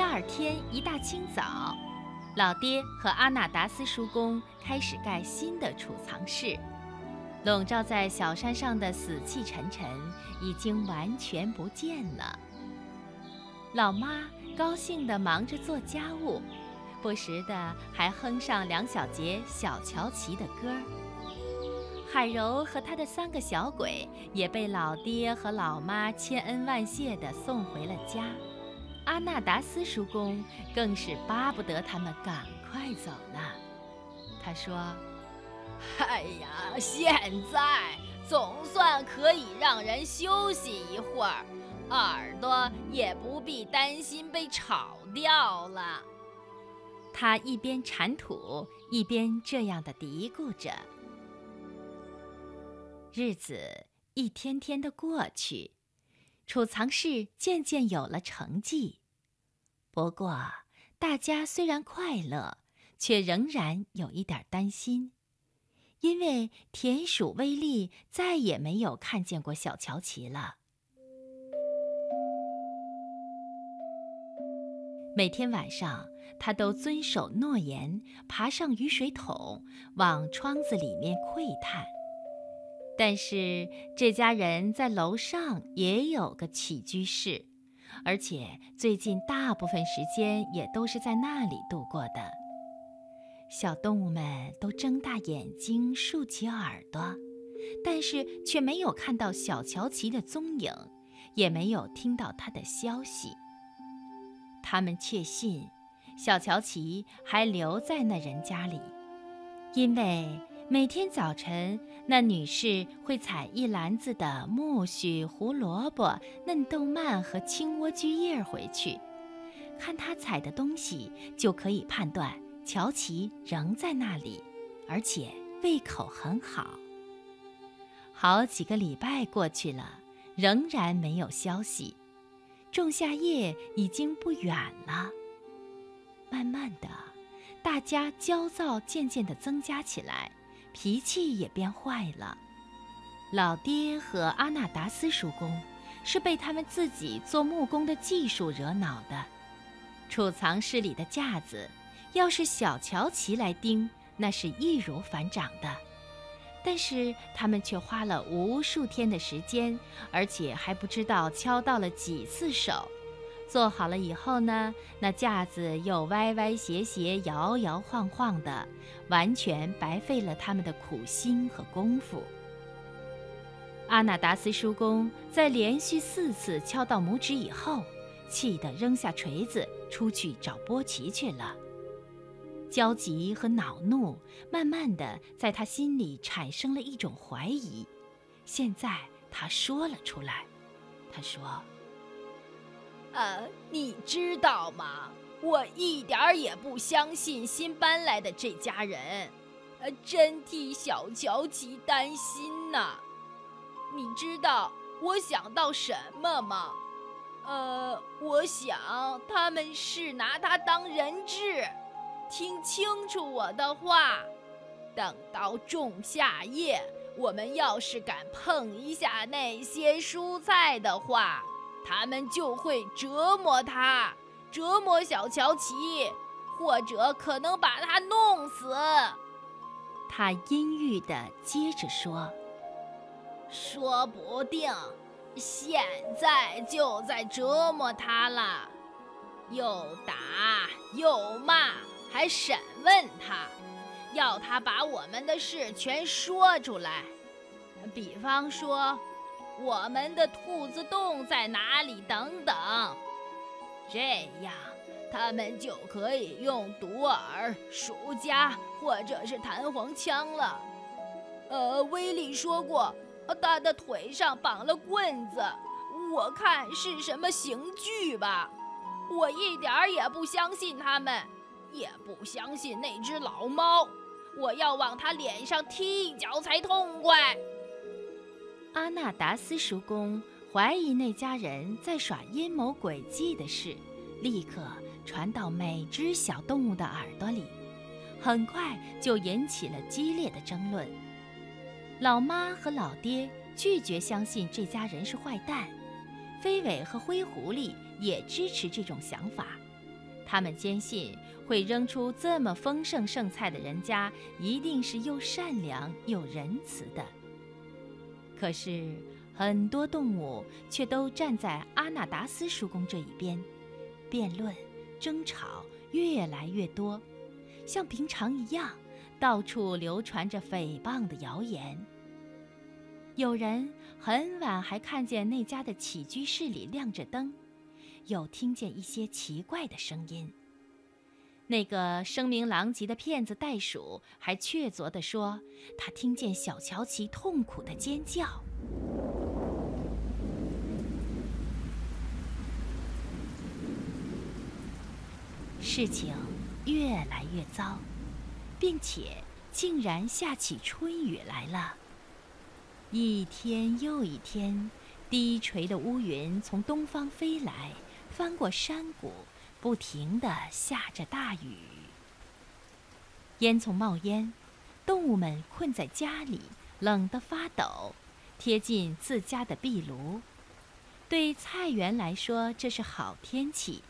第二天一大清早，老爹和阿纳达斯叔公开始盖新的储藏室。笼罩在小山上的死气沉沉已经完全不见了。老妈高兴地忙着做家务，不时地还哼上两小节小乔琪的歌。海柔和他的三个小鬼也被老爹和老妈千恩万谢地送回了家。阿纳达斯叔公更是巴不得他们赶快走呢。他说。哎呀，现在总算可以让人休息一会儿，耳朵也不必担心被吵掉了。他一边铲土，一边这样的嘀咕着。日子一天天的过去，储藏室渐渐有了成绩。不过，大家虽然快乐，却仍然有一点担心。因为田鼠威利再也没有看见过小乔琪了。每天晚上，他都遵守诺言，爬上雨水桶，往窗子里面窥探。但是这家人在楼上也有个起居室，而且最近大部分时间也都是在那里度过的。小动物们都睁大眼睛，竖起耳朵，但是却没有看到小乔琪的踪影，也没有听到他的消息。他们确信，小乔琪还留在那人家里，因为每天早晨，那女士会采一篮子的苜蓿、胡萝卜、嫩豆蔓和青莴苣叶回去，看她采的东西，就可以判断。乔琪仍在那里，而且胃口很好。好几个礼拜过去了，仍然没有消息。仲夏夜已经不远了。慢慢的，大家焦躁渐渐地增加起来，脾气也变坏了。老爹和阿纳达斯叔公是被他们自己做木工的技术惹恼的。储藏室里的架子。要是小乔琪来盯，那是易如反掌的。但是他们却花了无数天的时间，而且还不知道敲到了几次手。做好了以后呢，那架子又歪歪斜斜、摇摇晃晃的，完全白费了他们的苦心和功夫。阿纳达斯叔公在连续四次敲到拇指以后，气得扔下锤子，出去找波奇去了。焦急和恼怒，慢慢的在他心里产生了一种怀疑。现在他说了出来，他说：“呃，你知道吗？我一点儿也不相信新搬来的这家人，呃，真替小乔琪担心呐。你知道我想到什么吗？呃，我想他们是拿他当人质。”听清楚我的话，等到仲夏夜，我们要是敢碰一下那些蔬菜的话，他们就会折磨他，折磨小乔琪，或者可能把他弄死。他阴郁地接着说：“说不定现在就在折磨他了，又打又骂。”还审问他，要他把我们的事全说出来，比方说我们的兔子洞在哪里等等。这样他们就可以用毒饵、鼠夹或者是弹簧枪了。呃，威利说过，他的腿上绑了棍子，我看是什么刑具吧。我一点儿也不相信他们。也不相信那只老猫，我要往他脸上踢一脚才痛快。阿纳达斯叔公怀疑那家人在耍阴谋诡计的事，立刻传到每只小动物的耳朵里，很快就引起了激烈的争论。老妈和老爹拒绝相信这家人是坏蛋，飞尾和灰狐狸也支持这种想法。他们坚信会扔出这么丰盛剩菜的人家，一定是又善良又仁慈的。可是很多动物却都站在阿纳达斯叔公这一边，辩论、争吵越来越多，像平常一样，到处流传着诽谤的谣言。有人很晚还看见那家的起居室里亮着灯。又听见一些奇怪的声音。那个声名狼藉的骗子袋鼠还确凿地说，他听见小乔奇痛苦的尖叫。事情越来越糟，并且竟然下起春雨来了。一天又一天，低垂的乌云从东方飞来。翻过山谷，不停地下着大雨。烟囱冒烟，动物们困在家里，冷得发抖，贴近自家的壁炉。对菜园来说，这是好天气；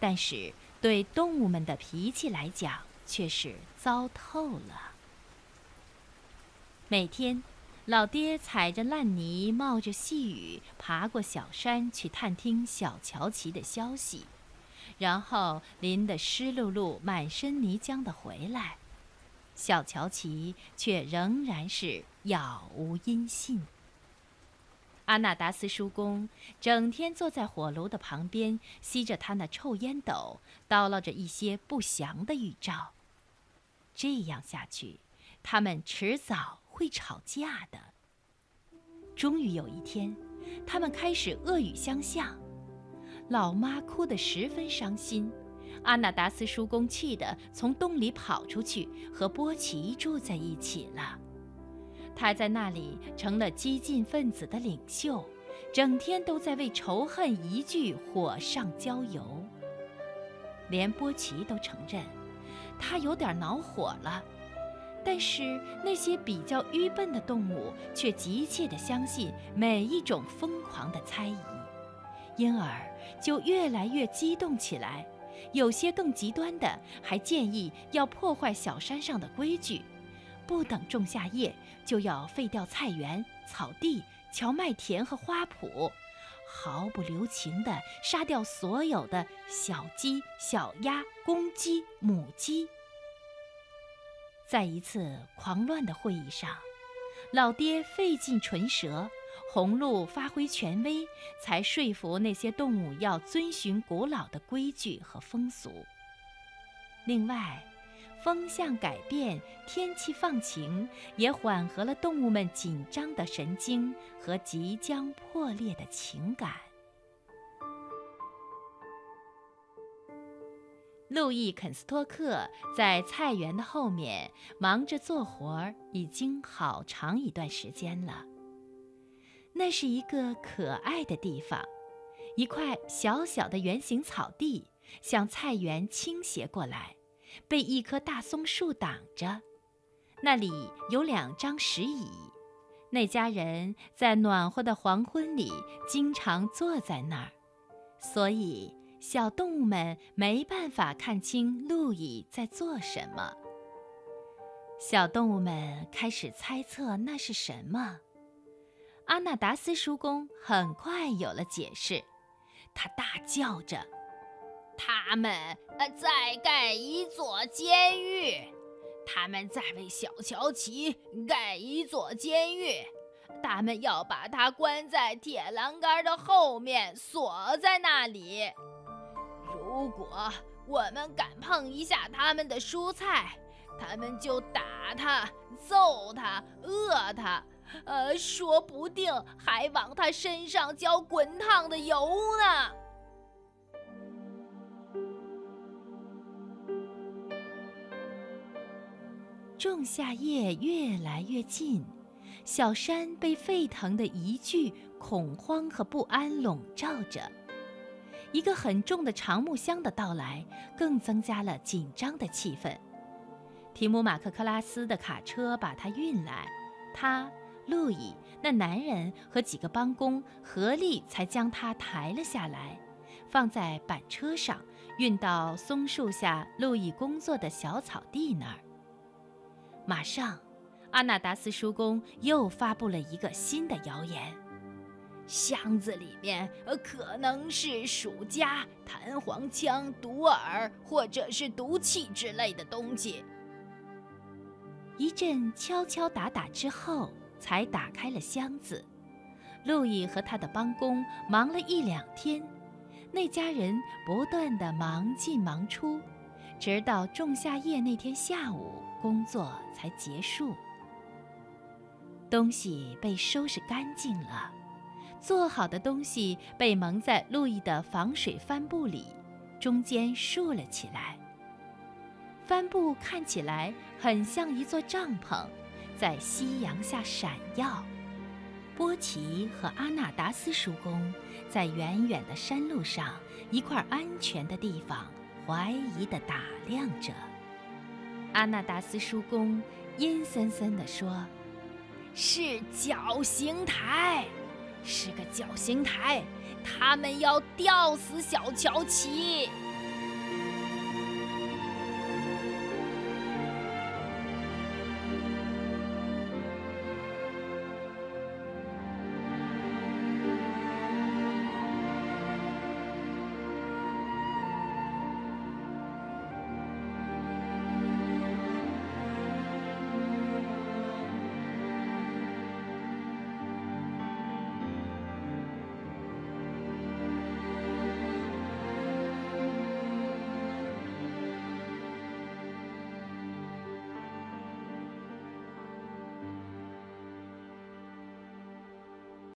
但是对动物们的脾气来讲，却是糟透了。每天。老爹踩着烂泥，冒着细雨，爬过小山去探听小乔奇的消息，然后淋得湿漉漉、满身泥浆的回来。小乔奇却仍然是杳无音信。阿纳达斯叔公整天坐在火炉的旁边，吸着他那臭烟斗，叨唠着一些不祥的预兆。这样下去，他们迟早……会吵架的。终于有一天，他们开始恶语相向。老妈哭得十分伤心，阿纳达斯叔公气得从洞里跑出去，和波奇住在一起了。他在那里成了激进分子的领袖，整天都在为仇恨一句火上浇油。连波奇都承认，他有点恼火了。但是那些比较愚笨的动物却急切地相信每一种疯狂的猜疑，因而就越来越激动起来。有些更极端的还建议要破坏小山上的规矩，不等种下叶就要废掉菜园、草地、荞麦田和花圃，毫不留情地杀掉所有的小鸡、小鸭、公鸡、母鸡。在一次狂乱的会议上，老爹费尽唇舌，红鹿发挥权威，才说服那些动物要遵循古老的规矩和风俗。另外，风向改变、天气放晴，也缓和了动物们紧张的神经和即将破裂的情感。路易·肯斯托克在菜园的后面忙着做活儿，已经好长一段时间了。那是一个可爱的地方，一块小小的圆形草地向菜园倾斜过来，被一棵大松树挡着。那里有两张石椅，那家人在暖和的黄昏里经常坐在那儿，所以。小动物们没办法看清路易在做什么。小动物们开始猜测那是什么。阿纳达斯叔公很快有了解释，他大叫着：“他们呃在盖一座监狱，他们在为小乔奇盖一座监狱，他们要把他关在铁栏杆的后面，锁在那里。”如果我们敢碰一下他们的蔬菜，他们就打他、揍他、饿他，呃，说不定还往他身上浇滚烫的油呢。仲夏夜越来越近，小山被沸腾的一句恐慌和不安笼罩着。一个很重的长木箱的到来，更增加了紧张的气氛。提姆马克克拉斯的卡车把它运来，他、路易、那男人和几个帮工合力才将它抬了下来，放在板车上，运到松树下路易工作的小草地那儿。马上，阿纳达斯叔公又发布了一个新的谣言：箱子里面可能是鼠夹、弹簧枪、毒饵或者是毒气之类的东西。一阵敲敲打打之后，才打开了箱子。路易和他的帮工忙了一两天，那家人不断的忙进忙出，直到仲夏夜那天下午，工作才结束。东西被收拾干净了，做好的东西被蒙在路易的防水帆布里，中间竖了起来。帆布看起来很像一座帐篷，在夕阳下闪耀。波奇和阿纳达斯叔公在远远的山路上一块安全的地方，怀疑地打量着。阿纳达斯叔公阴森森地说：“是绞刑台，是个绞刑台，他们要吊死小乔奇。”